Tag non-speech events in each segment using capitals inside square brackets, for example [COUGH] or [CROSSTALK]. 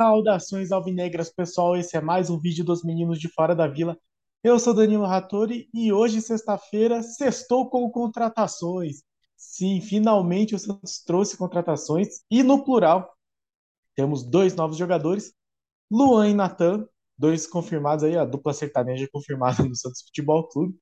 Saudações alvinegras, pessoal. Esse é mais um vídeo dos meninos de fora da vila. Eu sou Danilo Rattori e hoje, sexta-feira, sextou com contratações. Sim, finalmente o Santos trouxe contratações e no plural temos dois novos jogadores, Luan e Natan, dois confirmados aí, a dupla sertaneja confirmada no Santos Futebol Clube.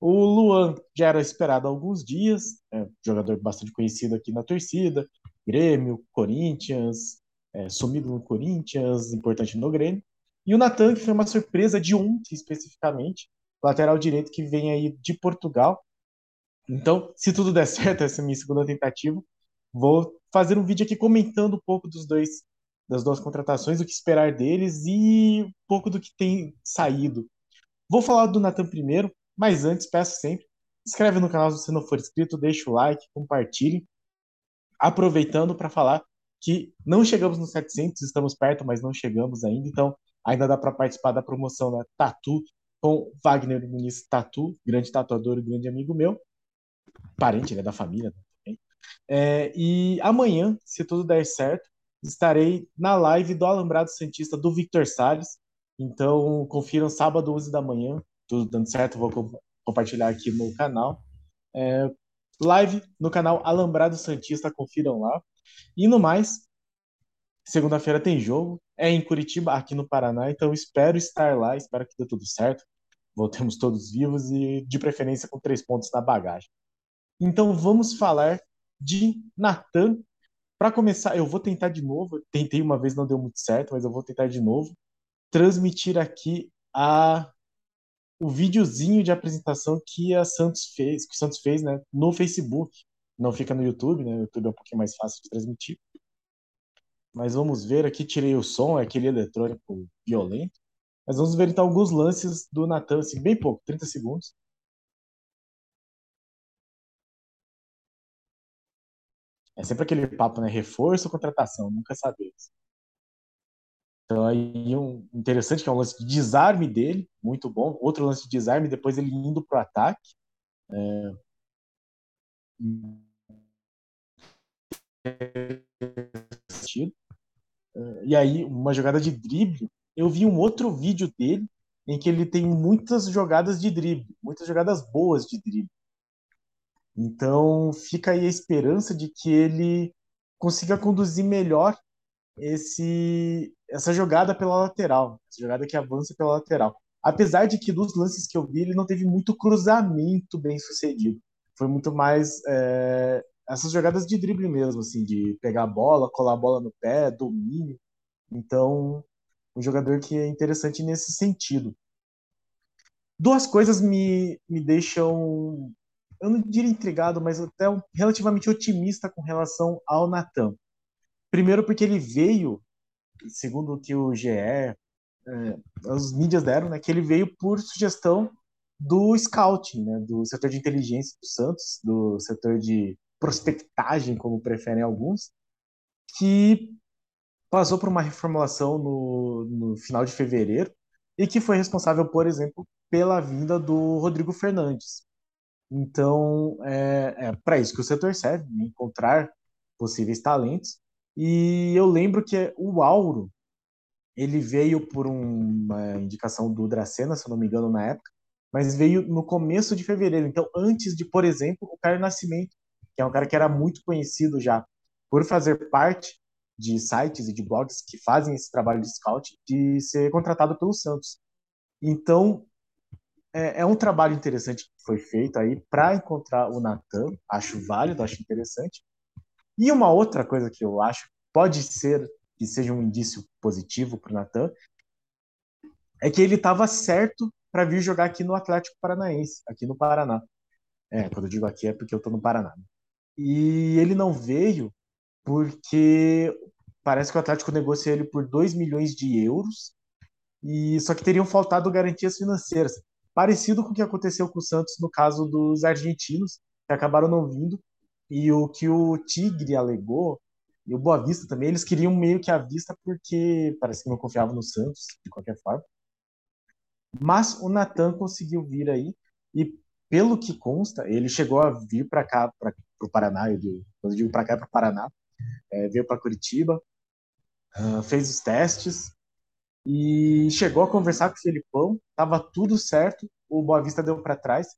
O Luan já era esperado há alguns dias, é um jogador bastante conhecido aqui na torcida, Grêmio, Corinthians, é, sumido no Corinthians, importante no Grêmio. E o Natan, que foi uma surpresa de ontem especificamente, lateral direito que vem aí de Portugal. Então, se tudo der [LAUGHS] certo, essa é a minha segunda tentativa, vou fazer um vídeo aqui comentando um pouco dos dois, das duas contratações, o que esperar deles e um pouco do que tem saído. Vou falar do Natan primeiro, mas antes peço sempre, inscreve no canal se você não for inscrito, deixa o like, compartilhe. Aproveitando para falar que não chegamos nos 700, estamos perto, mas não chegamos ainda, então ainda dá para participar da promoção da Tatu com Wagner Muniz Tatu, grande tatuador e grande amigo meu, parente né, da família também. É, e amanhã, se tudo der certo, estarei na live do Alambrado Santista do Victor Salles. Então, confiram sábado, 11 da manhã. Tudo dando certo, vou compartilhar aqui no canal. É, live no canal Alambrado Santista, confiram lá. E no mais, segunda-feira tem jogo, é em Curitiba, aqui no Paraná, então espero estar lá, espero que dê tudo certo, voltemos todos vivos e de preferência com três pontos na bagagem. Então vamos falar de Natan. Para começar, eu vou tentar de novo, tentei uma vez, não deu muito certo, mas eu vou tentar de novo, transmitir aqui a o videozinho de apresentação que a Santos fez, que o Santos fez, né, no Facebook não fica no YouTube, né? O YouTube é um pouquinho mais fácil de transmitir. Mas vamos ver aqui, tirei o som, é aquele eletrônico violento. Mas vamos ver então alguns lances do Natan, assim, bem pouco, 30 segundos. É sempre aquele papo, né? Reforço ou contratação, nunca sabemos. Então aí um interessante que é um lance de desarme dele, muito bom. Outro lance de desarme, depois ele indo para o ataque. É... E aí, uma jogada de drible, eu vi um outro vídeo dele em que ele tem muitas jogadas de drible, muitas jogadas boas de drible. Então, fica aí a esperança de que ele consiga conduzir melhor esse essa jogada pela lateral, essa jogada que avança pela lateral. Apesar de que dos lances que eu vi, ele não teve muito cruzamento bem sucedido. Foi muito mais é, essas jogadas de drible mesmo, assim, de pegar a bola, colar a bola no pé, domínio. Então, um jogador que é interessante nesse sentido. Duas coisas me, me deixam, eu não diria intrigado, mas até relativamente otimista com relação ao Natan. Primeiro, porque ele veio, segundo o que o GE, é, as mídias deram, né, que ele veio por sugestão do scouting, né, do setor de inteligência do Santos, do setor de prospectagem, como preferem alguns, que passou por uma reformulação no, no final de fevereiro e que foi responsável, por exemplo, pela vinda do Rodrigo Fernandes. Então, é, é para isso que o setor serve, né? encontrar possíveis talentos. E eu lembro que o Auro, ele veio por uma indicação do Dracena, se não me engano, na época, mas veio no começo de fevereiro. Então, antes de, por exemplo, o Caio Nascimento que é um cara que era muito conhecido já por fazer parte de sites e de blogs que fazem esse trabalho de scout, de ser contratado pelo Santos. Então, é, é um trabalho interessante que foi feito aí para encontrar o Natan, acho válido, acho interessante. E uma outra coisa que eu acho pode ser que seja um indício positivo para o Natan é que ele estava certo para vir jogar aqui no Atlético Paranaense, aqui no Paraná. É, quando eu digo aqui é porque eu estou no Paraná. Né? E ele não veio porque parece que o Atlético negociou ele por 2 milhões de euros, e só que teriam faltado garantias financeiras. Parecido com o que aconteceu com o Santos no caso dos argentinos, que acabaram não vindo, e o que o Tigre alegou, e o Boa Vista também, eles queriam meio que a vista porque parece que não confiavam no Santos, de qualquer forma. Mas o Natan conseguiu vir aí, e pelo que consta, ele chegou a vir para cá, para o Paraná, eu digo, quando eu digo para cá é para o Paraná, é, veio para Curitiba, uh, fez os testes e chegou a conversar com o Felipão, estava tudo certo, o Boa Vista deu para trás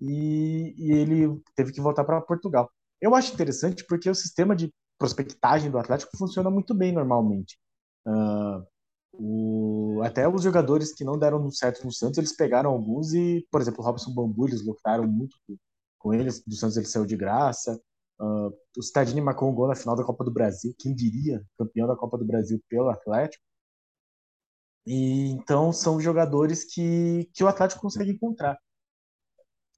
e, e, ele teve que voltar para Portugal. Eu acho interessante porque o sistema de prospectagem do Atlético funciona muito bem normalmente. Uh, o, até os jogadores que não deram certo no Santos, eles pegaram alguns e, por exemplo, o Robson Bambu, eles lutaram muito com eles. Do Santos ele saiu de graça. Uh, o Stadini marcou um gol na final da Copa do Brasil. Quem diria? Campeão da Copa do Brasil pelo Atlético. E, então são jogadores que, que o Atlético consegue encontrar.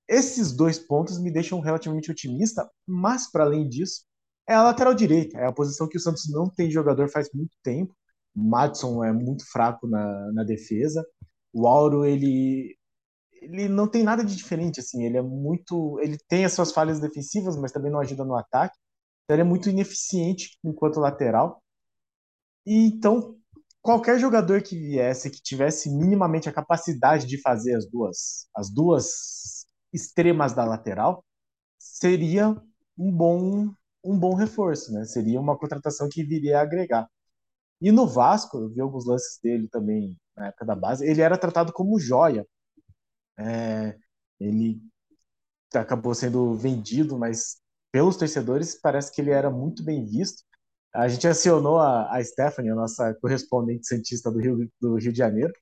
Esses dois pontos me deixam relativamente otimista, mas para além disso, é a lateral direita, é a posição que o Santos não tem jogador faz muito tempo. O Madison é muito fraco na, na defesa. O Auro, ele, ele não tem nada de diferente, assim. Ele é muito. Ele tem as suas falhas defensivas, mas também não ajuda no ataque. Então, ele é muito ineficiente enquanto lateral. E então, qualquer jogador que viesse, que tivesse minimamente a capacidade de fazer as duas, as duas extremas da lateral, seria um bom, um bom reforço, né? Seria uma contratação que viria a agregar. E no Vasco, eu vi alguns lances dele também na época da base, ele era tratado como joia. É, ele acabou sendo vendido, mas pelos torcedores parece que ele era muito bem visto. A gente acionou a, a Stephanie, a nossa correspondente cientista do Rio, do Rio de Janeiro,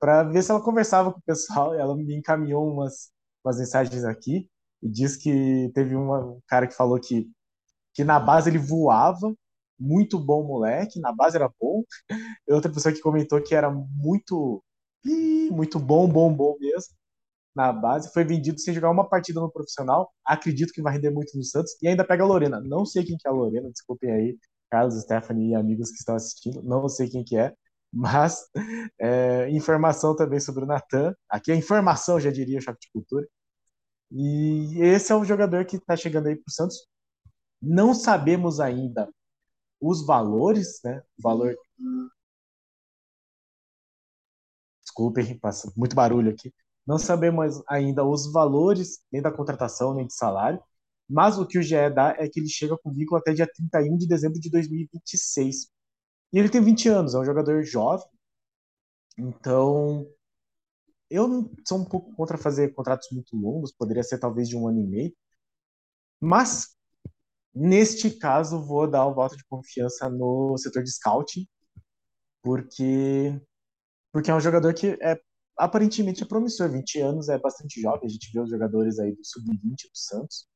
para ver se ela conversava com o pessoal. Ela me encaminhou umas, umas mensagens aqui e diz que teve uma, um cara que falou que, que na base ele voava muito bom moleque, na base era bom. E outra pessoa que comentou que era muito, muito bom, bom, bom mesmo na base. Foi vendido sem jogar uma partida no profissional. Acredito que vai render muito no Santos. E ainda pega a Lorena. Não sei quem que é a Lorena, desculpem aí, Carlos, Stephanie e amigos que estão assistindo. Não sei quem que é. [LAUGHS] Mas é, informação também sobre o Natan. Aqui é informação, já diria o Choque de Cultura. E esse é o jogador que está chegando aí para o Santos. Não sabemos ainda os valores, né? O valor. Desculpem, passa muito barulho aqui. Não sabemos ainda os valores nem da contratação, nem de salário, mas o que o GE dá é que ele chega com vínculo até dia 31 de dezembro de 2026. E ele tem 20 anos, é um jogador jovem. Então, eu sou um pouco contra fazer contratos muito longos, poderia ser talvez de um ano e meio. Mas Neste caso, vou dar o voto de confiança no setor de scouting, porque, porque é um jogador que é aparentemente é promissor. 20 anos é bastante jovem. A gente vê os jogadores aí do sub-20 do Santos,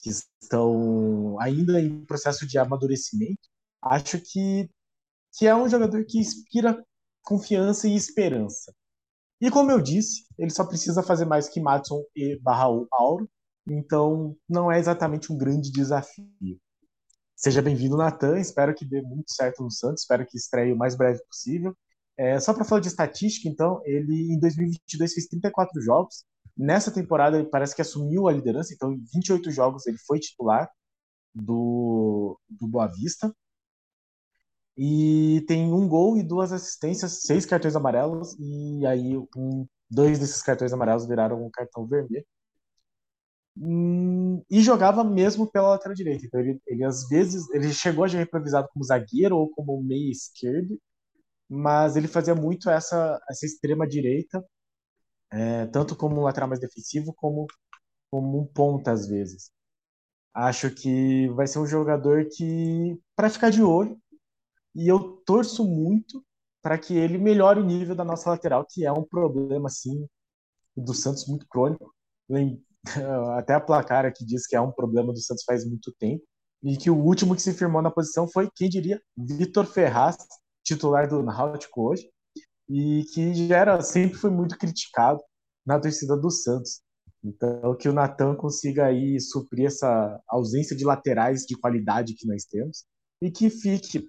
que estão ainda em processo de amadurecimento. Acho que, que é um jogador que inspira confiança e esperança. E como eu disse, ele só precisa fazer mais que Matson e Barraú Auro então, não é exatamente um grande desafio. Seja bem-vindo, Natan. Espero que dê muito certo no Santos. Espero que estreie o mais breve possível. É, só para falar de estatística, então, ele em 2022 fez 34 jogos. Nessa temporada, ele parece que assumiu a liderança. Então, em 28 jogos, ele foi titular do, do Boa Vista. E tem um gol e duas assistências, seis cartões amarelos. E aí, um, dois desses cartões amarelos viraram um cartão vermelho. Hum, e jogava mesmo pela lateral direita. Então ele, ele às vezes ele chegou a ser improvisado como zagueiro ou como meia esquerdo, mas ele fazia muito essa essa extrema direita, é, tanto como um lateral mais defensivo como como um ponta às vezes. Acho que vai ser um jogador que para ficar de olho e eu torço muito para que ele melhore o nível da nossa lateral, que é um problema assim do Santos muito crônico. [LAUGHS] até a placar aqui diz que é um problema do Santos faz muito tempo, e que o último que se firmou na posição foi, quem diria, Vitor Ferraz, titular do Náutico hoje, e que já era, sempre foi muito criticado na torcida do Santos. Então, que o Natan consiga aí suprir essa ausência de laterais de qualidade que nós temos, e que fique,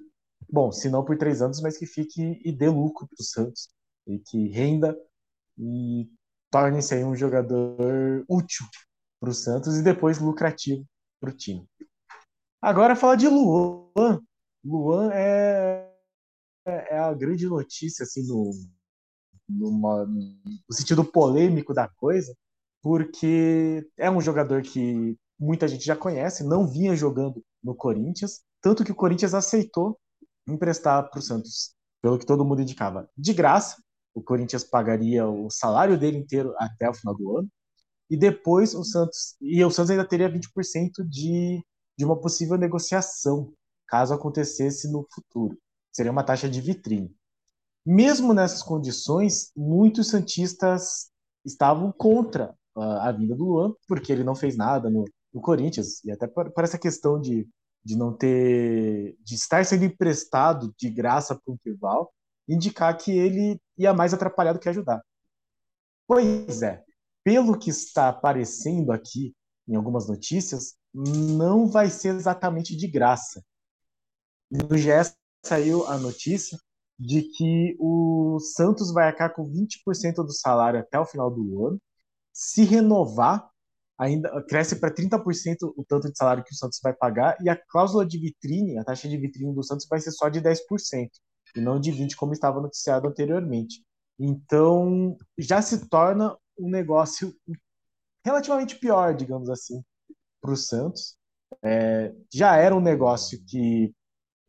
bom, se não por três anos, mas que fique e dê lucro para o Santos, e que renda e torne-se aí um jogador útil para o Santos e depois lucrativo para o time. Agora falar de Luan. Luan é, é a grande notícia assim no, no, no sentido polêmico da coisa, porque é um jogador que muita gente já conhece, não vinha jogando no Corinthians, tanto que o Corinthians aceitou emprestar para o Santos, pelo que todo mundo indicava. De graça, o Corinthians pagaria o salário dele inteiro até o final do ano, e depois o Santos. E o Santos ainda teria 20% de, de uma possível negociação, caso acontecesse no futuro. Seria uma taxa de vitrine. Mesmo nessas condições, muitos Santistas estavam contra a, a vinda do Luan, porque ele não fez nada no, no Corinthians, e até por essa questão de de não ter, de estar sendo emprestado de graça para um rival, indicar que ele ia mais atrapalhar do que ajudar. Pois é, pelo que está aparecendo aqui em algumas notícias, não vai ser exatamente de graça. No GS saiu a notícia de que o Santos vai arcar com 20% do salário até o final do ano. Se renovar, ainda cresce para 30% o tanto de salário que o Santos vai pagar e a cláusula de vitrine, a taxa de vitrine do Santos vai ser só de 10% e não de 20 como estava noticiado anteriormente. Então, já se torna um negócio relativamente pior, digamos assim, para o Santos. É, já era um negócio que,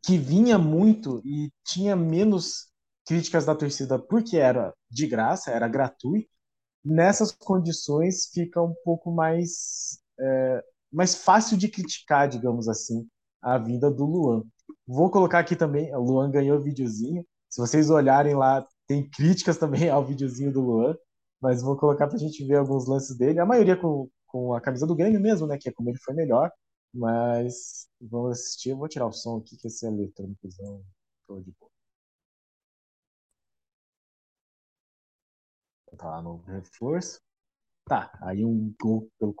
que vinha muito e tinha menos críticas da torcida porque era de graça, era gratuito, nessas condições fica um pouco mais, é, mais fácil de criticar, digamos assim, a vinda do Luan. Vou colocar aqui também, o Luan ganhou videozinho. Se vocês olharem lá, tem críticas também ao videozinho do Luan, mas vou colocar para a gente ver alguns lances dele. A maioria com, com a camisa do Grêmio mesmo, né? Que é como ele foi melhor. Mas vamos assistir. Eu vou tirar o som aqui, que esse é eletrônico. Tô de boa. Tá lá no reforço. Tá, aí um gol pelo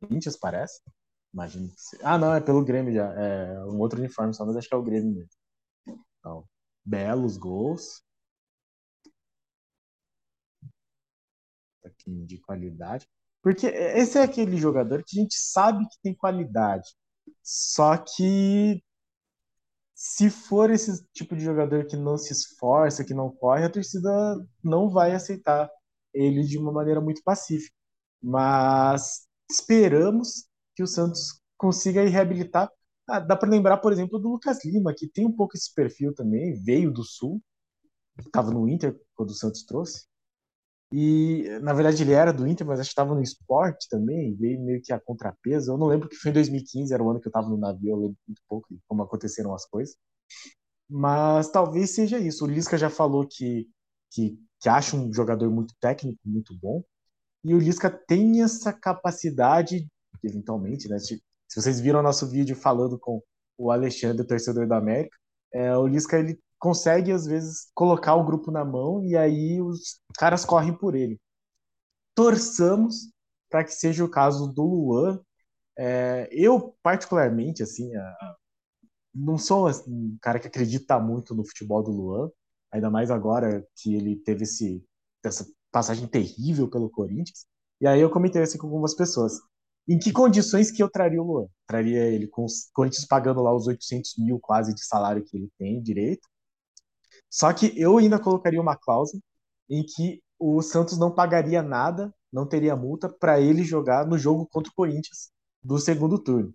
Corinthians, parece. Imagina. Se... Ah, não, é pelo Grêmio já. É um outro uniforme só, mas acho que é o Grêmio mesmo. Então, belos gols. Aqui de qualidade. Porque esse é aquele jogador que a gente sabe que tem qualidade. Só que se for esse tipo de jogador que não se esforça, que não corre, a torcida não vai aceitar ele de uma maneira muito pacífica. Mas esperamos que o Santos consiga reabilitar. Ah, dá para lembrar, por exemplo, do Lucas Lima, que tem um pouco esse perfil também, veio do Sul, estava no Inter quando o Santos trouxe. E, na verdade, ele era do Inter, mas acho que estava no esporte também, veio meio que a contrapeso. Eu não lembro que foi em 2015, era o ano que eu estava no navio, eu lembro muito pouco de como aconteceram as coisas. Mas talvez seja isso. O Lisca já falou que, que, que acha um jogador muito técnico, muito bom. E o Lisca tem essa capacidade, eventualmente, né? Se, vocês viram nosso vídeo falando com o Alexandre, o torcedor da América, é, o Lisca ele consegue, às vezes, colocar o grupo na mão e aí os caras correm por ele. Torçamos para que seja o caso do Luan. É, eu, particularmente, assim, a, não sou assim, um cara que acredita muito no futebol do Luan, ainda mais agora que ele teve esse, essa passagem terrível pelo Corinthians. E aí eu comentei assim com algumas pessoas. Em que condições que eu traria o Luan? Traria ele com o Corinthians pagando lá os 800 mil quase de salário que ele tem direito, só que eu ainda colocaria uma cláusula em que o Santos não pagaria nada, não teria multa para ele jogar no jogo contra o Corinthians do segundo turno.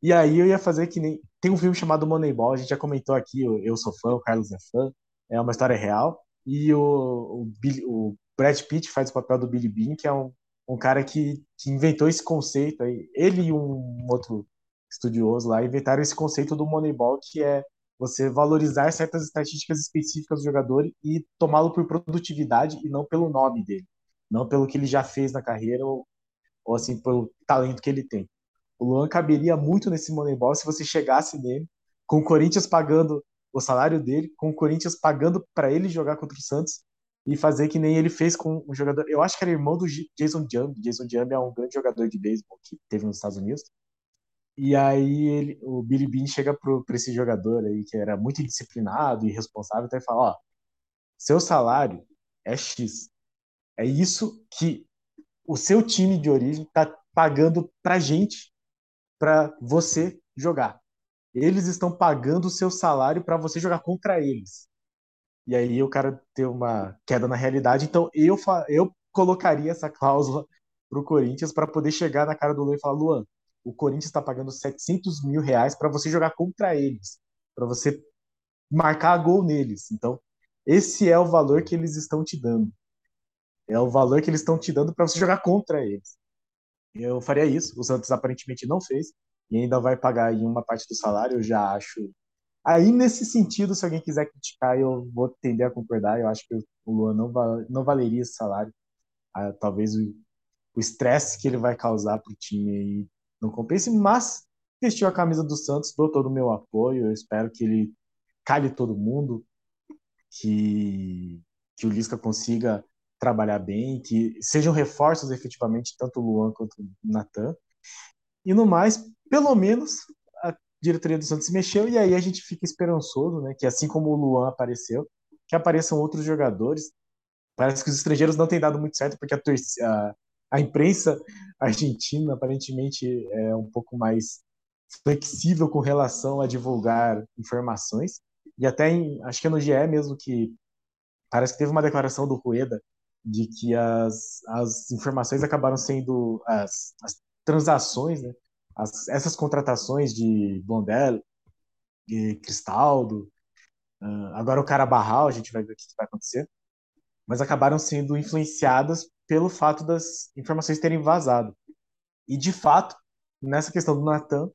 E aí eu ia fazer que nem. Tem um filme chamado Moneyball, a gente já comentou aqui, eu sou fã, o Carlos é fã, é uma história real. E o, o, Billy, o Brad Pitt faz o papel do Billy Bean, que é um, um cara que, que inventou esse conceito aí. Ele e um outro estudioso lá inventaram esse conceito do Moneyball, que é você valorizar certas estatísticas específicas do jogador e tomá-lo por produtividade e não pelo nome dele, não pelo que ele já fez na carreira ou, ou assim pelo talento que ele tem. O Luan caberia muito nesse Moneyball se você chegasse nele, com o Corinthians pagando o salário dele, com o Corinthians pagando para ele jogar contra o Santos e fazer que nem ele fez com o jogador. Eu acho que era irmão do Jason Jump. Jason Jump é um grande jogador de beisebol que teve nos Estados Unidos. E aí ele, o Billy Bean chega para esse jogador aí que era muito indisciplinado e irresponsável então e fala, ó, seu salário é X. É isso que o seu time de origem está pagando pra gente, para você jogar. Eles estão pagando o seu salário para você jogar contra eles. E aí o cara tem uma queda na realidade. Então eu, eu colocaria essa cláusula pro Corinthians para poder chegar na cara do Luan e falar: Luan, o Corinthians está pagando 700 mil reais para você jogar contra eles. para você marcar gol neles. Então, esse é o valor que eles estão te dando. É o valor que eles estão te dando para você jogar contra eles. Eu faria isso. O Santos aparentemente não fez e ainda vai pagar em uma parte do salário. Eu já acho. Aí, nesse sentido, se alguém quiser criticar, eu vou tender a concordar. Eu acho que o Luan não, val... não valeria esse salário. Ah, talvez o estresse que ele vai causar para o time aí não compense, mas vestiu a camisa do Santos, dou todo o meu apoio. Eu espero que ele cale todo mundo, que, que o Lisca consiga trabalhar bem, que sejam reforços efetivamente, tanto o Luan quanto o Natan. E no mais, pelo menos a diretoria do Santos se mexeu e aí a gente fica esperançoso, né, que assim como o Luan apareceu, que apareçam outros jogadores. Parece que os estrangeiros não têm dado muito certo porque a, a, a imprensa argentina aparentemente é um pouco mais flexível com relação a divulgar informações. E até em, acho que é no GE mesmo que parece que teve uma declaração do Rueda de que as, as informações acabaram sendo as, as transações, né? As, essas contratações de Blondel, de Cristaldo, uh, agora o cara Barral, a gente vai ver o que vai acontecer, mas acabaram sendo influenciadas pelo fato das informações terem vazado. E de fato, nessa questão do Natan,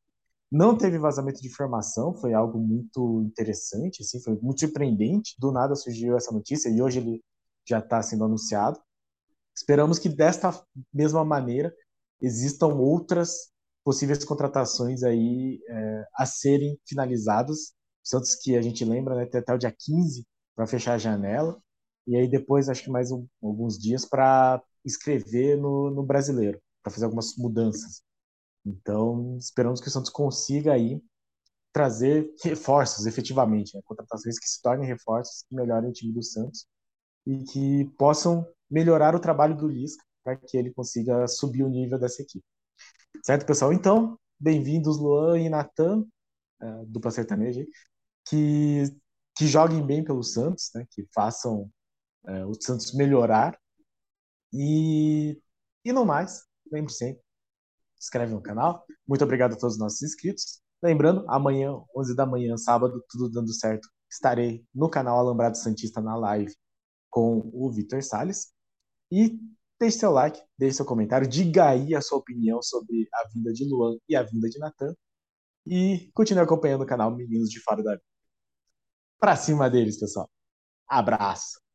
não teve vazamento de informação, foi algo muito interessante, assim, foi muito surpreendente. Do nada surgiu essa notícia e hoje ele já está sendo anunciado. Esperamos que desta mesma maneira existam outras possíveis contratações aí é, a serem finalizadas. Santos que a gente lembra, né, tem até o dia 15 para fechar a janela. E aí depois, acho que mais um, alguns dias para escrever no, no brasileiro, para fazer algumas mudanças. Então, esperamos que o Santos consiga aí trazer reforços, efetivamente, né? contratações que se tornem reforços, que melhorem o time do Santos e que possam melhorar o trabalho do Lisca para que ele consiga subir o nível dessa equipe. Certo, pessoal? Então, bem-vindos Luan e Natan, uh, dupla sertaneja, que, que joguem bem pelo Santos, né? que façam uh, o Santos melhorar. E, e no mais, lembre sempre, inscreve no canal. Muito obrigado a todos os nossos inscritos. Lembrando, amanhã, 11 da manhã, sábado, tudo dando certo, estarei no canal Alambrado Santista na live com o Vitor Sales. E deixe seu like, deixe seu comentário, diga aí a sua opinião sobre a vinda de Luan e a vinda de Natan. E continue acompanhando o canal Meninos de Fora da Vida. Pra cima deles, pessoal. Abraço!